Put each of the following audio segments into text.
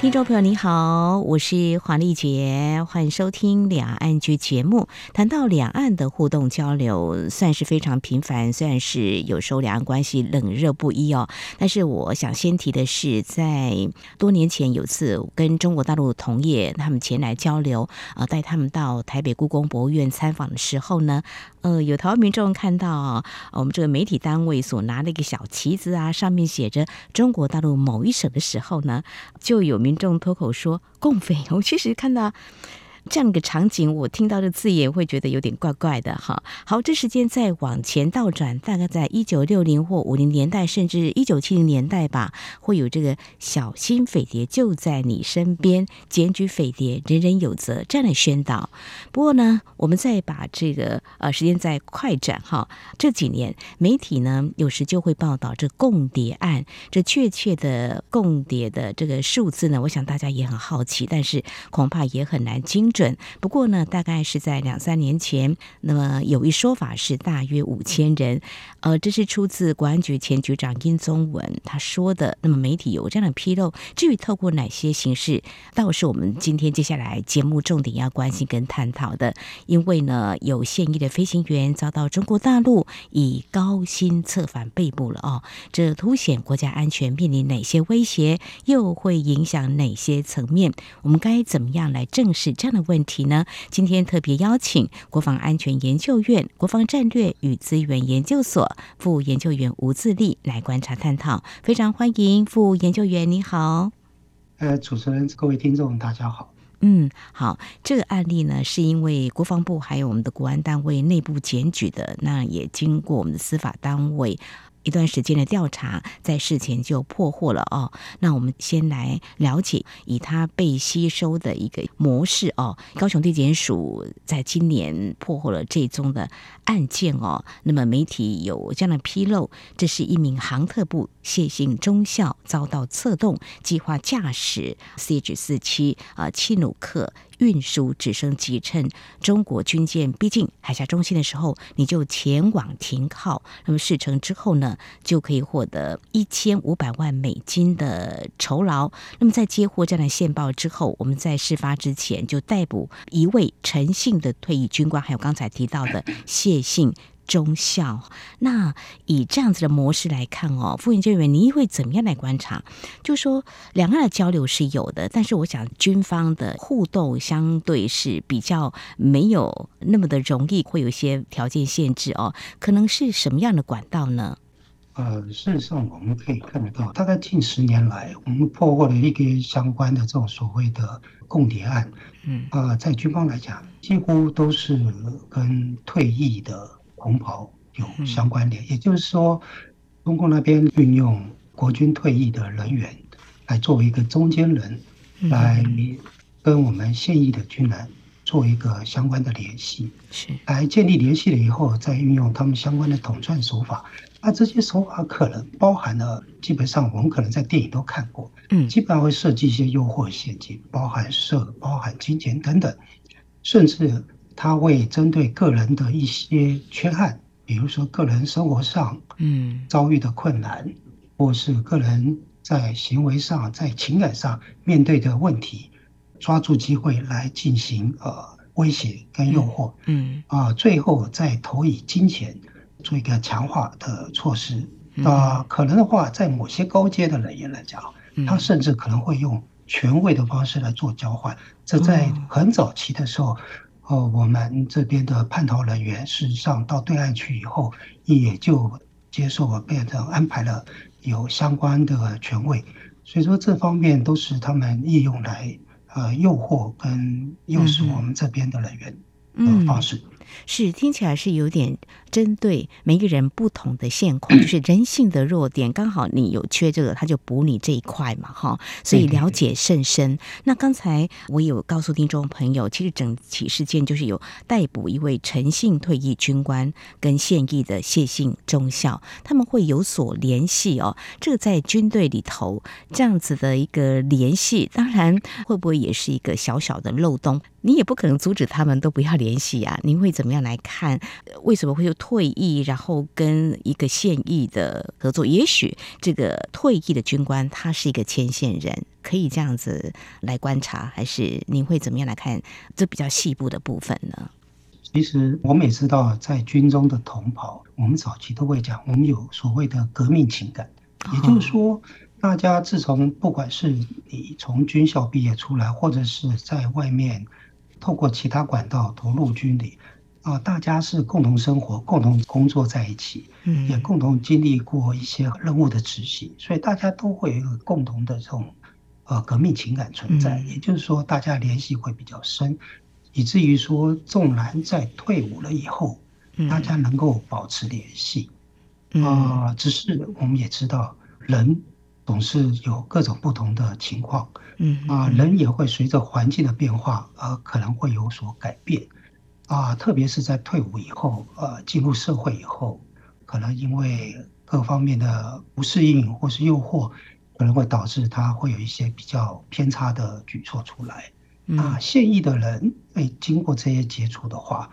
听众朋友，你好，我是黄丽杰，欢迎收听《两岸 ING》节目。谈到两岸的互动交流，算是非常频繁，虽然是有时候两岸关系冷热不一哦。但是我想先提的是，在多年前有次跟中国大陆同业他们前来交流，呃，带他们到台北故宫博物院参访的时候呢，呃，有台湾民众看到，我们这个媒体单位所拿的一个小旗子啊，上面写着中国大陆某一省的时候呢，就有民众脱口说“共匪”。我其实看到。这样一个场景，我听到的字眼会觉得有点怪怪的哈。好，这时间再往前倒转，大概在一九六零或五零年代，甚至一九七零年代吧，会有这个“小心匪谍就在你身边，检举匪谍人人有责”这样的宣导。不过呢，我们再把这个呃时间再快转哈，这几年媒体呢有时就会报道这共谍案，这确切的共谍的这个数字呢，我想大家也很好奇，但是恐怕也很难精准。不过呢，大概是在两三年前，那么有一说法是大约五千人，呃，这是出自国安局前局长殷宗文他说的。那么媒体有这样的披露，至于透过哪些形式，倒是我们今天接下来节目重点要关心跟探讨的。因为呢，有现役的飞行员遭到中国大陆以高薪策反被捕了哦，这凸显国家安全面临哪些威胁，又会影响哪些层面？我们该怎么样来正视这样的问题呢？今天特别邀请国防安全研究院国防战略与资源研究所副研究员吴自立来观察探讨，非常欢迎副研究员，你好。呃，主持人，各位听众，大家好。嗯，好，这个案例呢，是因为国防部还有我们的国安单位内部检举的，那也经过我们的司法单位。一段时间的调查，在事前就破获了哦。那我们先来了解，以他被吸收的一个模式哦。高雄地检署在今年破获了这宗的案件哦。那么媒体有这样的披露，这是一名航特部谢姓中校遭到策动，计划驾驶 CH 四七啊七努克。运输直升机趁中国军舰逼近海峡中心的时候，你就前往停靠。那么事成之后呢，就可以获得一千五百万美金的酬劳。那么在接获这样的线报之后，我们在事发之前就逮捕一位陈姓的退役军官，还有刚才提到的谢姓。中校，那以这样子的模式来看哦，副研究员，您会怎么样来观察？就说两岸的交流是有的，但是我想军方的互动相对是比较没有那么的容易，会有一些条件限制哦。可能是什么样的管道呢？呃，事实上我们可以看得到，大概近十年来，我们破获了一个相关的这种所谓的共谍案，嗯，啊、呃，在军方来讲，几乎都是跟退役的。红袍有相关联，也就是说，中共那边运用国军退役的人员来作为一个中间人，来跟我们现役的军人做一个相关的联系，是。来建立联系了以后，再运用他们相关的统战手法。那这些手法可能包含了，基本上我们可能在电影都看过，嗯，基本上会设计一些诱惑陷阱，包含色、包含金钱等等，甚至。他会针对个人的一些缺憾，比如说个人生活上嗯。遭遇的困难，嗯、或是个人在行为上、在情感上面对的问题，抓住机会来进行呃威胁跟诱惑，嗯啊、呃，最后再投以金钱做一个强化的措施。啊、呃，可能的话，在某些高阶的人员来讲，他甚至可能会用权位的方式来做交换，这在很早期的时候。哦，我们这边的叛逃人员，事实上到对岸去以后，也就接受了，变成安排了有相关的权位，所以说这方面都是他们利用来呃诱惑跟诱使我们这边的人员的方式。嗯嗯是听起来是有点针对每个人不同的现况，就是人性的弱点，刚好你有缺这个，他就补你这一块嘛，哈。所以了解甚深。那刚才我有告诉听众朋友，其实整起事件就是有逮捕一位陈姓退役军官跟现役的谢姓中校，他们会有所联系哦。这个在军队里头这样子的一个联系，当然会不会也是一个小小的漏洞？你也不可能阻止他们都不要联系啊！您会怎么样来看？为什么会有退役，然后跟一个现役的合作？也许这个退役的军官他是一个牵线人，可以这样子来观察，还是您会怎么样来看这比较细部的部分呢？其实我们也知道，在军中的同袍，我们早期都会讲，我们有所谓的革命情感，也就是说。哦大家自从不管是你从军校毕业出来，或者是在外面透过其他管道投入军里，啊，大家是共同生活、共同工作在一起，嗯，也共同经历过一些任务的执行，所以大家都会有共同的这种呃革命情感存在。也就是说，大家联系会比较深，以至于说，纵然在退伍了以后，大家能够保持联系，啊，只是我们也知道人。总是有各种不同的情况，嗯啊，人也会随着环境的变化而可能会有所改变，啊，特别是在退伍以后，呃，进入社会以后，可能因为各方面的不适应或是诱惑，可能会导致他会有一些比较偏差的举措出来。啊，现役的人，哎，经过这些接触的话，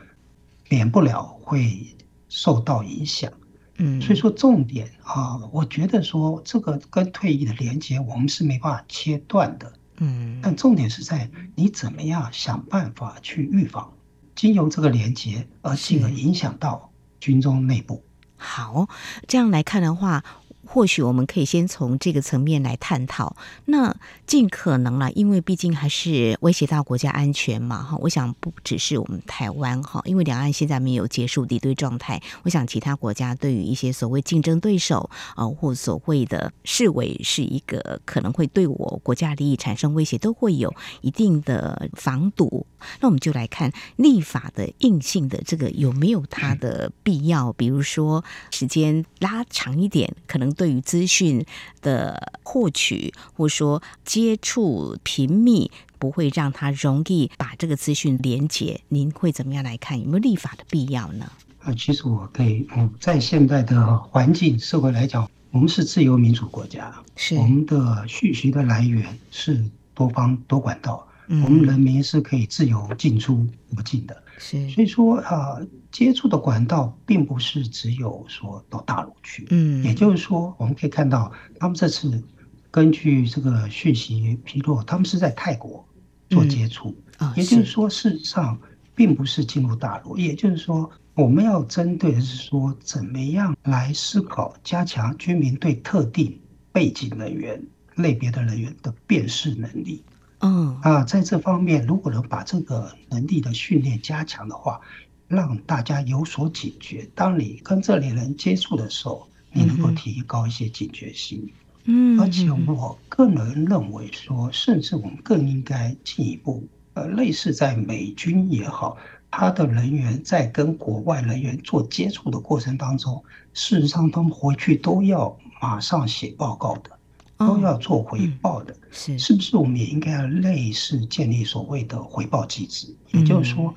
免不了会受到影响。嗯，所以说重点啊，我觉得说这个跟退役的连接，我们是没办法切断的。嗯，但重点是在你怎么样想办法去预防，经由这个连接而进而影响到军中内部。好，这样来看的话。或许我们可以先从这个层面来探讨，那尽可能了，因为毕竟还是威胁到国家安全嘛，哈。我想不只是我们台湾哈，因为两岸现在没有结束敌对状态，我想其他国家对于一些所谓竞争对手啊，或所谓的视为是一个可能会对我国家利益产生威胁，都会有一定的防堵。那我们就来看立法的硬性的这个有没有它的必要，比如说时间拉长一点，可能。对于资讯的获取，或者说接触频密，不会让他容易把这个资讯连接。您会怎么样来看？有没有立法的必要呢？啊，其实我可以，嗯，在现在的环境社会来讲，我们是自由民主国家，是我们的讯息的来源是多方多管道。我们人民是可以自由进出国境的，是，所以说啊，接触的管道并不是只有说到大陆去，嗯，也就是说，我们可以看到，他们这次根据这个讯息披露，他们是在泰国做接触，也就是说，事实上并不是进入大陆，也就是说，我们要针对的是说，怎么样来思考加强居民对特定背景人员类别的人员的辨识能力。嗯啊，在这方面，如果能把这个能力的训练加强的话，让大家有所警觉。当你跟这类人接触的时候，你能够提高一些警觉性。嗯，而且我个人认为说，甚至我们更应该进一步，呃，类似在美军也好，他的人员在跟国外人员做接触的过程当中，事实上他们回去都要马上写报告的。都要做回报的，是。是不是？我们也应该要类似建立所谓的回报机制，也就是说，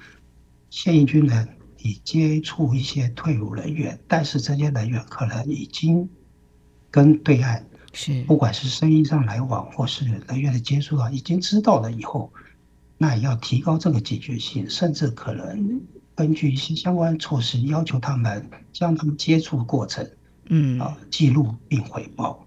现役军人你接触一些退伍人员，但是这些人员可能已经跟对岸是。不管是生意上来往，或是人员的接触啊，已经知道了以后，那也要提高这个警觉性，甚至可能根据一些相关措施，要求他们将他们接触过程，嗯。啊记录并回报。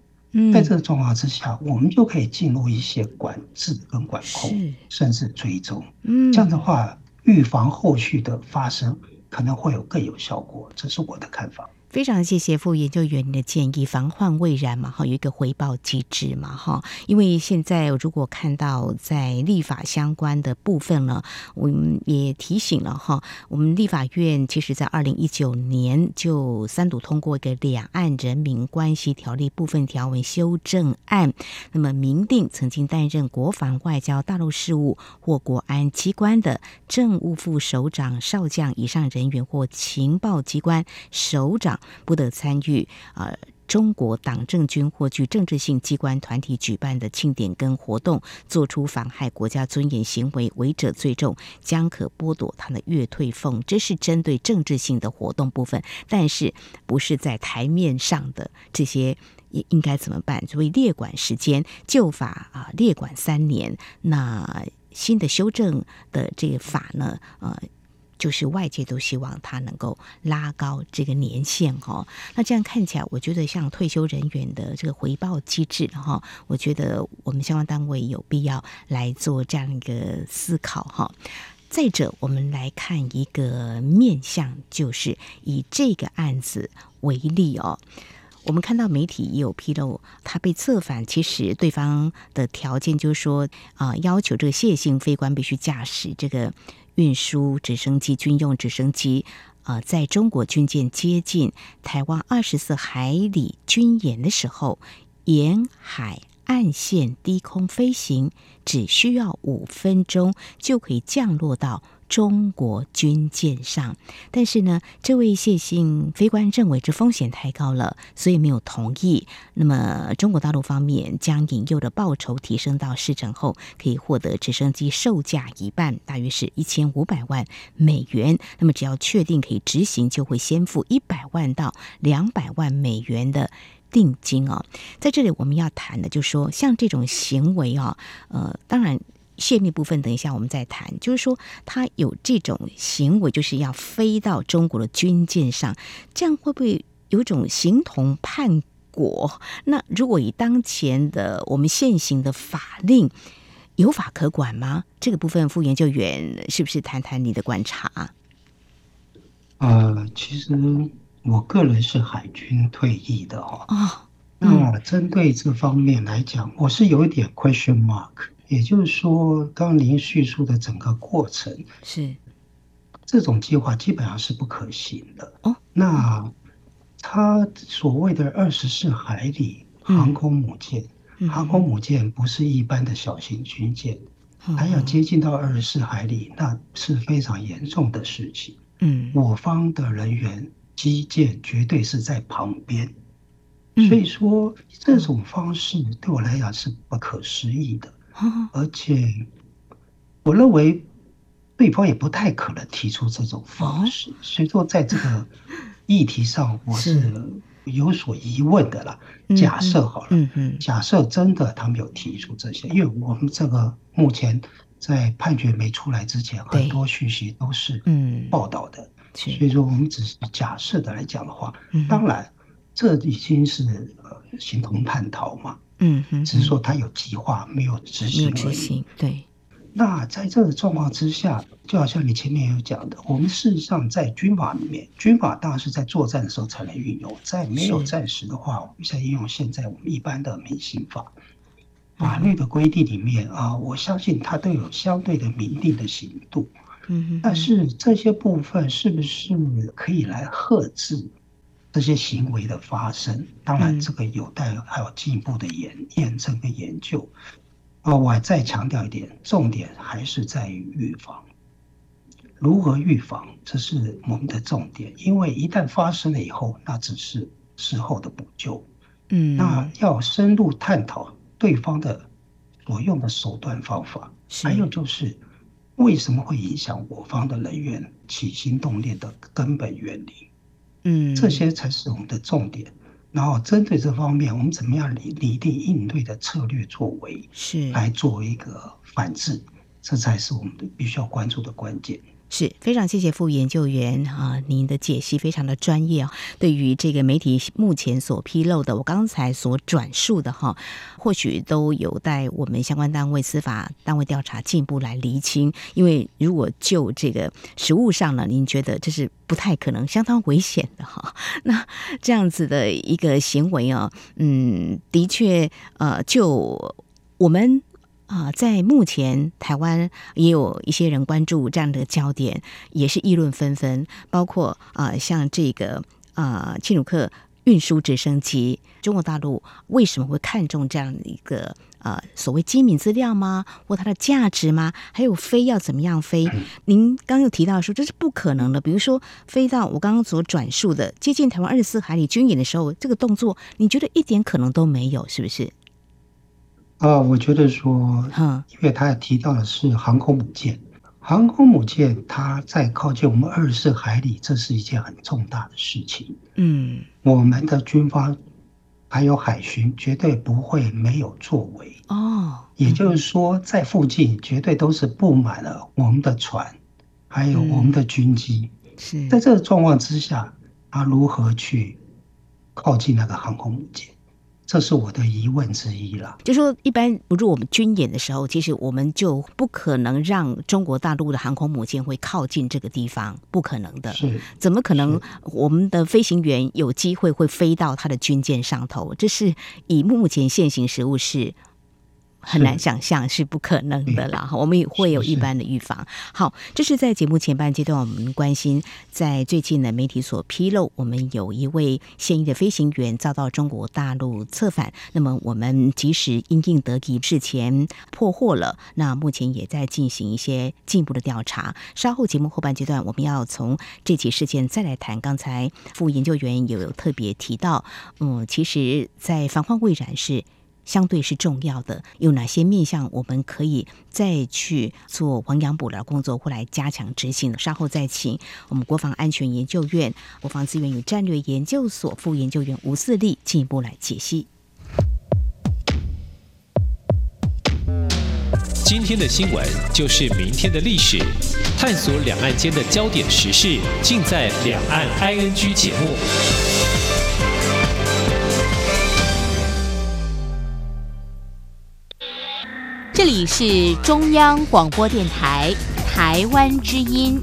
在这个状况之下，我们就可以进入一些管制跟管控，甚至追踪。嗯，这样的话，预防后续的发生可能会有更有效果。这是我的看法。非常谢谢副研究员的建议，防患未然嘛，哈，有一个回报机制嘛，哈，因为现在如果看到在立法相关的部分呢，我们也提醒了哈，我们立法院其实在二零一九年就三读通过一个《两岸人民关系条例》部分条文修正案，那么明定曾经担任国防、外交、大陆事务或国安机关的政务副首长、少将以上人员或情报机关首长。不得参与呃中国党政军或具政治性机关团体举办的庆典跟活动，做出妨害国家尊严行为，违者最重，将可剥夺他的月退俸。这是针对政治性的活动部分，但是不是在台面上的这些，也应该怎么办？所谓列管时间，旧法啊列管三年，那新的修正的这个法呢，呃。就是外界都希望他能够拉高这个年限哈，那这样看起来，我觉得像退休人员的这个回报机制哈，我觉得我们相关单位有必要来做这样一个思考哈。再者，我们来看一个面向，就是以这个案子为例哦，我们看到媒体也有披露，他被策反，其实对方的条件就是说啊，要求这个谢姓飞官必须驾驶这个。运输直升机、军用直升机，呃，在中国军舰接近台湾二十四海里军演的时候，沿海岸线低空飞行，只需要五分钟就可以降落到。中国军舰上，但是呢，这位谢姓飞官认为这风险太高了，所以没有同意。那么，中国大陆方面将引诱的报酬提升到事成后可以获得直升机售价一半，大约是一千五百万美元。那么，只要确定可以执行，就会先付一百万到两百万美元的定金哦。在这里，我们要谈的就是说，像这种行为啊，呃，当然。泄密部分，等一下我们再谈。就是说，他有这种行为，就是要飞到中国的军舰上，这样会不会有种形同叛国？那如果以当前的我们现行的法令，有法可管吗？这个部分，副研究员是不是谈谈你的观察？呃，其实我个人是海军退役的哦。哦，那针对这方面来讲，我是有一点 question mark。也就是说，刚刚您叙述的整个过程是这种计划基本上是不可行的。哦，那他所谓的二十四海里航空母舰，嗯、航空母舰不是一般的小型军舰，它、嗯、要接近到二十四海里，那是非常严重的事情。嗯，我方的人员基建绝对是在旁边，嗯、所以说这种方式对我来讲是不可思议的。而且，我认为对方也不太可能提出这种方式，所以说在这个议题上，我是有所疑问的啦。假设好了，假设真的他没有提出这些，因为我们这个目前在判决没出来之前，很多讯息都是嗯。报道的，所以说我们只是假设的来讲的话，当然这已经是呃形同叛逃嘛。嗯哼，只是说他有计划，没有执行而已。对，那在这个状况之下，就好像你前面有讲的，我们事实上在军法里面，军法当然是在作战的时候才能运用，在没有战时的话，我们在应用现在我们一般的民刑法法律的规定里面啊，我相信它都有相对的明定的刑度。嗯哼，但是这些部分是不是可以来遏制？这些行为的发生，当然这个有待还有进一步的验验证跟研究。啊，我还再强调一点，重点还是在于预防。如何预防，这是我们的重点。因为一旦发生了以后，那只是事后的补救。嗯，那要深入探讨对方的所用的手段方法，还有就是为什么会影响我方的人员起心动念的根本原理。嗯，这些才是我们的重点。然后针对这方面，我们怎么样拟拟定应对的策略作为，是来做一个反制，这才是我们的必须要关注的关键。是非常谢谢副研究员啊，您的解析非常的专业啊。对于这个媒体目前所披露的，我刚才所转述的哈，或许都有待我们相关单位、司法单位调查进一步来厘清。因为如果就这个实物上呢，您觉得这是不太可能、相当危险的哈。那这样子的一个行为啊，嗯，的确，呃，就我们。啊，在目前台湾也有一些人关注这样的焦点，也是议论纷纷。包括啊，像这个啊，轻旅客运输直升机，中国大陆为什么会看重这样的一个啊所谓机密资料吗？或它的价值吗？还有飞要怎么样飞？您刚刚有提到说这是不可能的。比如说飞到我刚刚所转述的接近台湾二十四海里军演的时候，这个动作你觉得一点可能都没有，是不是？啊，我觉得说，嗯因为他也提到的是航空母舰，航空母舰它在靠近我们二十四海里，这是一件很重大的事情。嗯，我们的军方还有海巡绝对不会没有作为哦。也就是说，在附近绝对都是布满了我们的船，还有我们的军机。是在这个状况之下，他如何去靠近那个航空母舰？这是我的疑问之一了。就说一般，不如我们军演的时候，其实我们就不可能让中国大陆的航空母舰会靠近这个地方，不可能的。是，怎么可能我们的飞行员有机会会飞到他的军舰上头？这是以目前现行实务是。很难想象是不可能的啦，我们也会有一般的预防。好，这是在节目前半阶段，我们关心在最近的媒体所披露，我们有一位现役的飞行员遭到中国大陆策反，那么我们及时因应得宜，事前破获了，那目前也在进行一些进一步的调查。稍后节目后半阶段，我们要从这起事件再来谈。刚才副研究员有特别提到，嗯，其实，在防患未然是。相对是重要的，有哪些面向我们可以再去做亡羊补牢工作，或来加强执行？稍后再请我们国防安全研究院国防资源与战略研究所副研究员吴自立进一步来解析。今天的新闻就是明天的历史，探索两岸间的焦点时事，尽在《两岸 ING》节目。这里是中央广播电台台湾之音。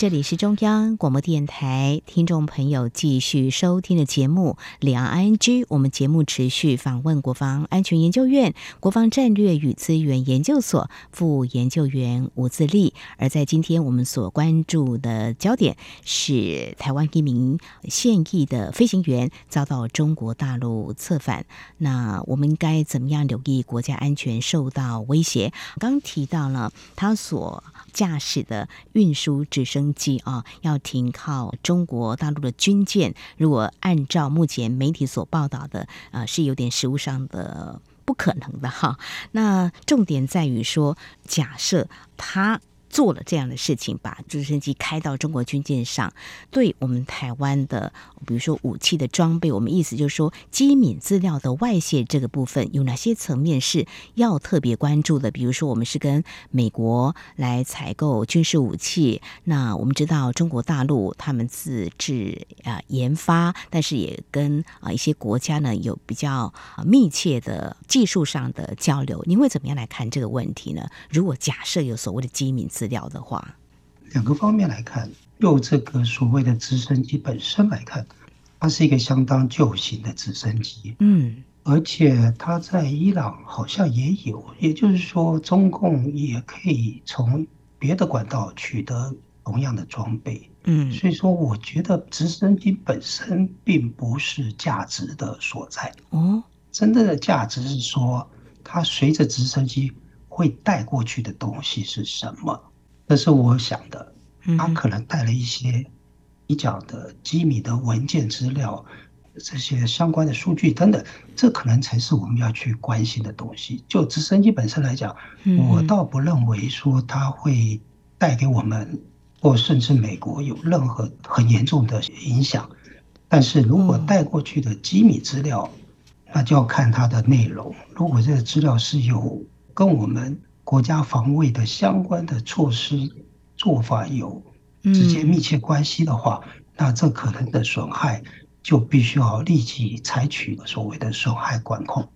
这里是中央广播电台，听众朋友继续收听的节目《两岸 ING》。我们节目持续访问国防安全研究院国防战略与资源研究所副研究员吴自立。而在今天，我们所关注的焦点是台湾一名现役的飞行员遭到中国大陆策反。那我们该怎么样留意国家安全受到威胁？刚提到了他所驾驶的运输直升机啊，要停靠中国大陆的军舰。如果按照目前媒体所报道的，呃，是有点实物上的不可能的哈。那重点在于说，假设他。做了这样的事情，把直升机开到中国军舰上，对我们台湾的，比如说武器的装备，我们意思就是说，机敏资料的外泄这个部分，有哪些层面是要特别关注的？比如说，我们是跟美国来采购军事武器，那我们知道中国大陆他们自制啊研发，但是也跟啊一些国家呢有比较密切的技术上的交流。您会怎么样来看这个问题呢？如果假设有所谓的机敏资资料的话，两个方面来看，就这个所谓的直升机本身来看，它是一个相当旧型的直升机，嗯，而且它在伊朗好像也有，也就是说，中共也可以从别的管道取得同样的装备，嗯，所以说，我觉得直升机本身并不是价值的所在，哦，真正的价值是说，它随着直升机会带过去的东西是什么？这是我想的，他可能带了一些你讲的机密的文件资料，这些相关的数据等等，这可能才是我们要去关心的东西。就直升机本身来讲，我倒不认为说它会带给我们或甚至美国有任何很严重的影响。但是如果带过去的机密资料，那就要看它的内容。如果这个资料是有跟我们国家防卫的相关的措施做法有直接密切关系的话，嗯、那这可能的损害就必须要立即采取所谓的损害管控。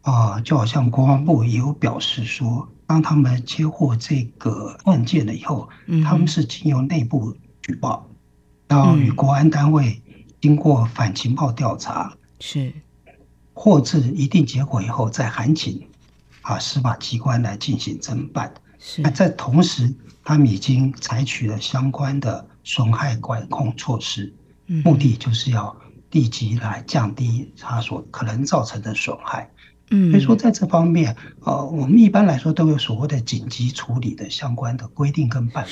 啊、呃，就好像国防部也有表示说，当他们接获这个案件了以后，嗯、他们是经由内部举报，然后与国安单位经过反情报调查，是。获知一定结果以后，再函请啊司法机关来进行侦办。是那在同时，他们已经采取了相关的损害管控措施，嗯、目的就是要立即来降低他所可能造成的损害。嗯，所以说在这方面，呃，我们一般来说都有所谓的紧急处理的相关的规定跟办法。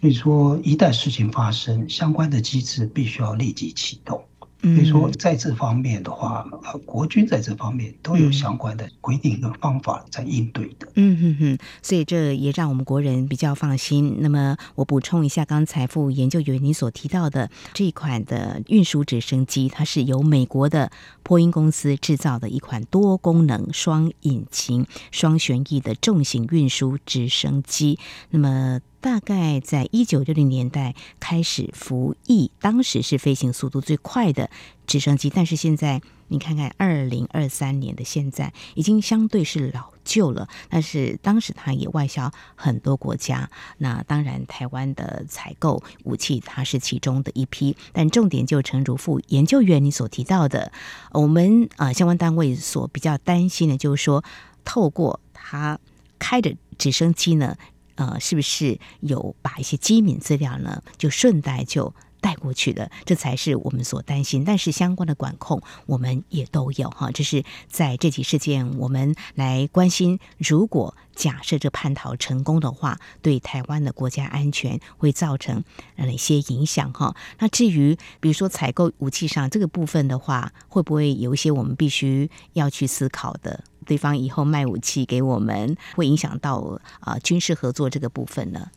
所以说，一旦事情发生，相关的机制必须要立即启动。所以说，在这方面的话，呃，国军在这方面都有相关的规定跟方法在应对的。嗯哼哼，所以这也让我们国人比较放心。那么，我补充一下，刚才副研究员您所提到的这一款的运输直升机，它是由美国的波音公司制造的一款多功能、双引擎、双旋翼的重型运输直升机。那么。大概在一九六零年代开始服役，当时是飞行速度最快的直升机。但是现在你看看，二零二三年的现在已经相对是老旧了。但是当时它也外销很多国家。那当然，台湾的采购武器它是其中的一批。但重点就陈如富研究员你所提到的，我们啊相关单位所比较担心的，就是说透过他开的直升机呢。呃，是不是有把一些机密资料呢，就顺带就带过去的？这才是我们所担心。但是相关的管控，我们也都有哈。这是在这起事件，我们来关心。如果假设这叛逃成功的话，对台湾的国家安全会造成哪些影响哈？那至于比如说采购武器上这个部分的话，会不会有一些我们必须要去思考的？对方以后卖武器给我们，会影响到啊、呃、军事合作这个部分呢？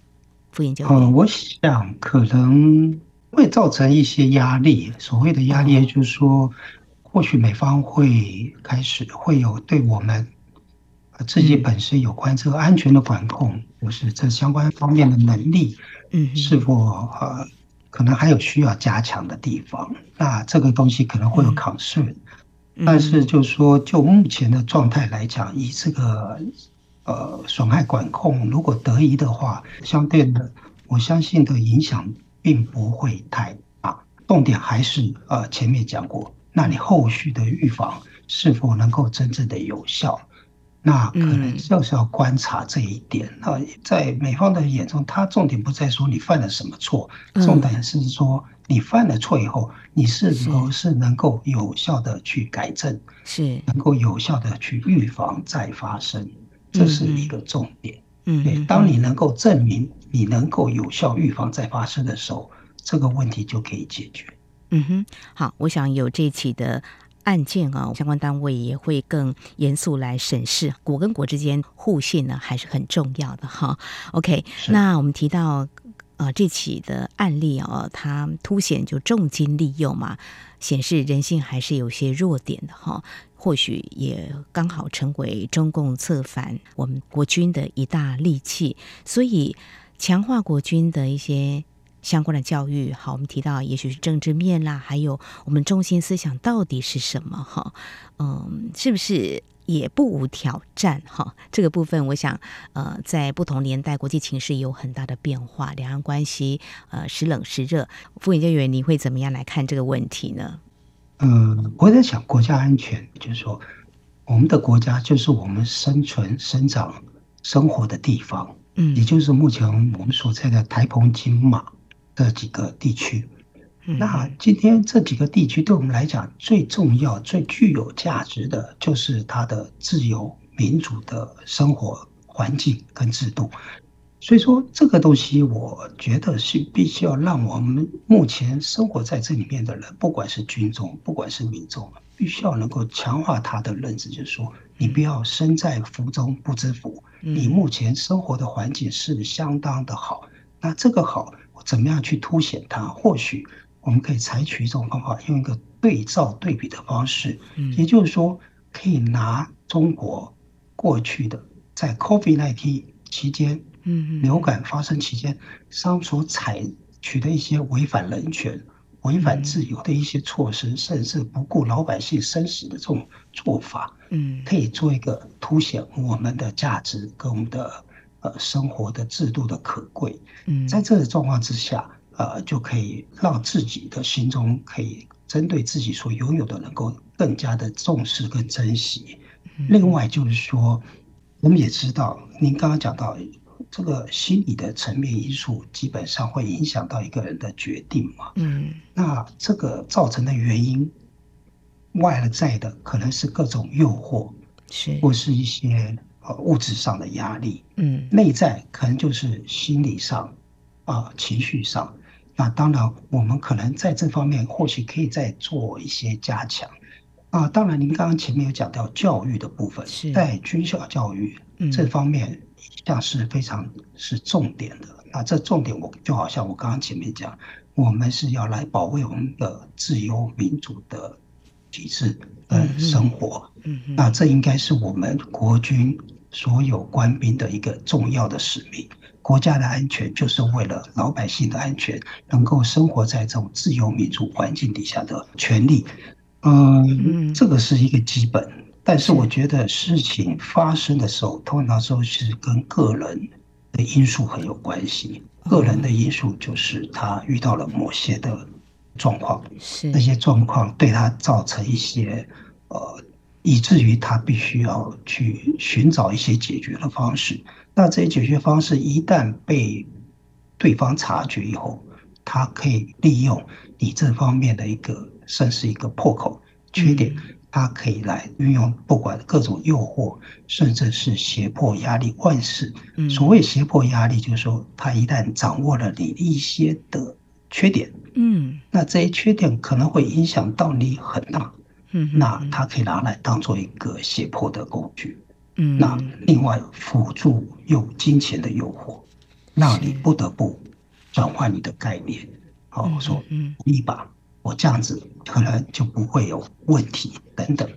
副研究员，呃，我想可能会造成一些压力。所谓的压力，就是说，哦、或许美方会开始会有对我们自己本身有关这个安全的管控，嗯、就是这相关方面的能力，嗯，是否呃可能还有需要加强的地方？那这个东西可能会有 concern。嗯但是，就是说，就目前的状态来讲，以这个呃损害管控，如果得宜的话，相对的，我相信的影响并不会太大。重点还是呃前面讲过，那你后续的预防是否能够真正的有效？那可能就是要观察这一点。那在美方的眼中，他重点不在说你犯了什么错，重点是说。你犯了错以后，你是否是能够有效的去改正，是能够有效的去预防再发生，这是一个重点。嗯，对，当你能够证明你能够有效预防再发生的时候，这个问题就可以解决。嗯哼，好，我想有这起的案件啊，相关单位也会更严肃来审视，国跟国之间互信呢还是很重要的哈。OK，那我们提到。呃，这起的案例哦，它凸显就重金利诱嘛，显示人性还是有些弱点的哈。或许也刚好成为中共策反我们国军的一大利器，所以强化国军的一些相关的教育。好，我们提到也许是政治面啦，还有我们中心思想到底是什么哈？嗯，是不是？也不无挑战哈，这个部分我想，呃，在不同年代，国际情势有很大的变化，两岸关系呃时冷时热。副研究员，你会怎么样来看这个问题呢？嗯，我在想国家安全，就是说，我们的国家就是我们生存、生长、生活的地方，嗯，也就是目前我们所在的台澎金马这几个地区。那今天这几个地区对我们来讲最重要、最具有价值的，就是它的自由民主的生活环境跟制度。所以说，这个东西我觉得是必须要让我们目前生活在这里面的人，不管是军中，不管是民众，必须要能够强化他的认知，就是说，你不要身在福中不知福。你目前生活的环境是相当的好，那这个好，我怎么样去凸显它？或许。我们可以采取一种方法，用一个对照对比的方式，嗯也就是说，可以拿中国过去的在 COVID-19 期间，嗯，流感发生期间，上所采取的一些违反人权、违反自由的一些措施，甚至不顾老百姓生死的这种做法，嗯，可以做一个凸显我们的价值跟我们的呃生活的制度的可贵。嗯，在这个状况之下。呃，就可以让自己的心中可以针对自己所拥有的，能够更加的重视跟珍惜。另外就是说，我们也知道，您刚刚讲到这个心理的层面因素，基本上会影响到一个人的决定嘛。嗯，那这个造成的原因，外在的可能是各种诱惑，是或是一些呃物质上的压力。嗯，内在可能就是心理上啊，情绪上。那当然，我们可能在这方面或许可以再做一些加强啊。当然，您刚刚前面有讲到教育的部分，在军校教育这方面一向是非常是重点的。那这重点，我就好像我刚刚前面讲，我们是要来保卫我们的自由民主的体制跟生活。嗯，那这应该是我们国军所有官兵的一个重要的使命。国家的安全就是为了老百姓的安全，能够生活在这种自由民主环境底下的权利，嗯，这个是一个基本。但是我觉得事情发生的时候，通常说是跟个人的因素很有关系。个人的因素就是他遇到了某些的状况，是那些状况对他造成一些呃，以至于他必须要去寻找一些解决的方式。那这些解决方式一旦被对方察觉以后，他可以利用你这方面的一个算是一个破口缺点，他可以来运用不管各种诱惑，甚至是胁迫压力，万事。所谓胁迫压力，就是说他一旦掌握了你一些的缺点，嗯，那这些缺点可能会影响到你很大，嗯，那他可以拿来当做一个胁迫的工具。嗯，那另外辅助用金钱的诱惑，让你不得不转换你的概念。好，我说，嗯，一把我这样子可能就不会有问题等等。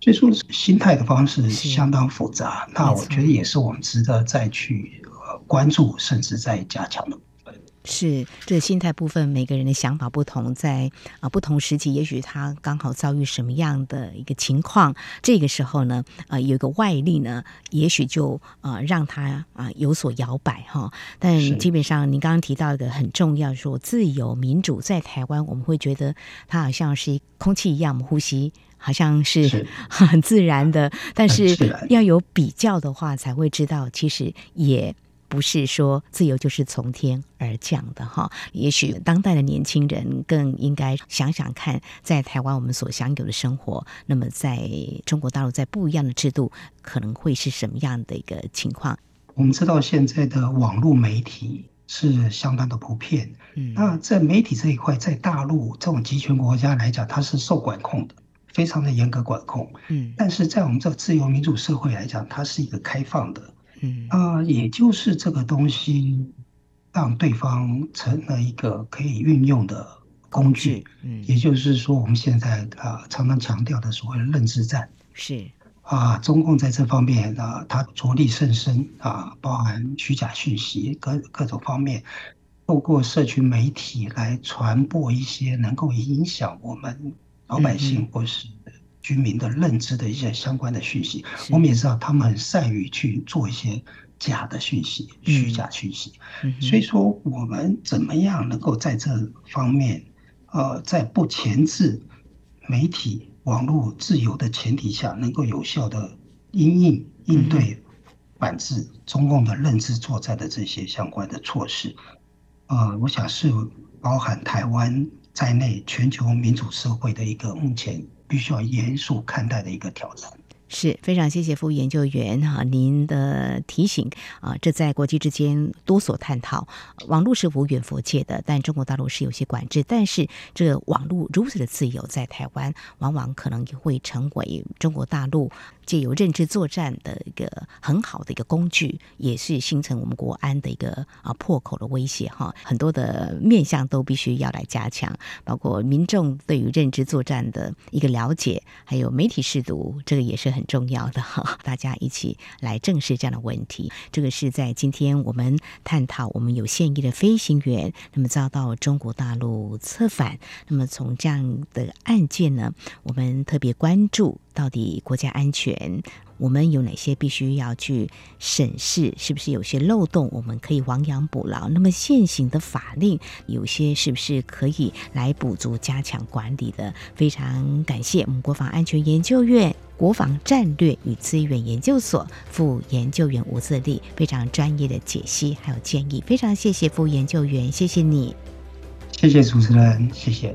所以说，心态的方式相当复杂。那我觉得也是我们值得再去关注，甚至再加强的。是这个心态部分，每个人的想法不同，在啊不同时期，也许他刚好遭遇什么样的一个情况，这个时候呢，呃，有一个外力呢，也许就呃让他啊有所摇摆哈。但基本上，您刚刚提到一个很重要，说自由民主在台湾，我们会觉得它好像是空气一样，我们呼吸好像是很 自然的，但是要有比较的话，才会知道其实也。不是说自由就是从天而降的哈，也许当代的年轻人更应该想想看，在台湾我们所享有的生活，那么在中国大陆在不一样的制度，可能会是什么样的一个情况？我们知道现在的网络媒体是相当的普遍，嗯，那在媒体这一块，在大陆这种集权国家来讲，它是受管控的，非常的严格管控，嗯，但是在我们这个自由民主社会来讲，它是一个开放的。嗯啊，也就是这个东西，让对方成了一个可以运用的工具。嗯，也就是说，我们现在啊常常强调的所谓的认知战，是啊，中共在这方面啊，他着力甚深啊，包含虚假讯息各各种方面，透过社群媒体来传播一些能够影响我们老百姓或是。居民的认知的一些相关的讯息，我们也知道他们很善于去做一些假的讯息、虚假讯息。所以说，我们怎么样能够在这方面，呃，在不前置媒体网络自由的前提下，能够有效的因应应对反制中共的认知作战的这些相关的措施？呃，我想是包含台湾在内全球民主社会的一个目前。必须要严肃看待的一个挑战。是非常谢谢副研究员哈，您的提醒啊，这在国际之间多所探讨。网络是无远弗届的，但中国大陆是有些管制。但是这个网络如此的自由，在台湾往往可能也会成为中国大陆借由认知作战的一个很好的一个工具，也是形成我们国安的一个啊破口的威胁哈。很多的面向都必须要来加强，包括民众对于认知作战的一个了解，还有媒体试读，这个也是很。重要的哈，大家一起来正视这样的问题。这个是在今天我们探讨，我们有现役的飞行员，那么遭到中国大陆策反。那么从这样的案件呢，我们特别关注到底国家安全。我们有哪些必须要去审视？是不是有些漏洞？我们可以亡羊补牢。那么现行的法令有些是不是可以来补足、加强管理的？非常感谢我们国防安全研究院国防战略与资源研究所副研究员吴自立非常专业的解析还有建议。非常谢谢副研究员，谢谢你。谢谢主持人，谢谢。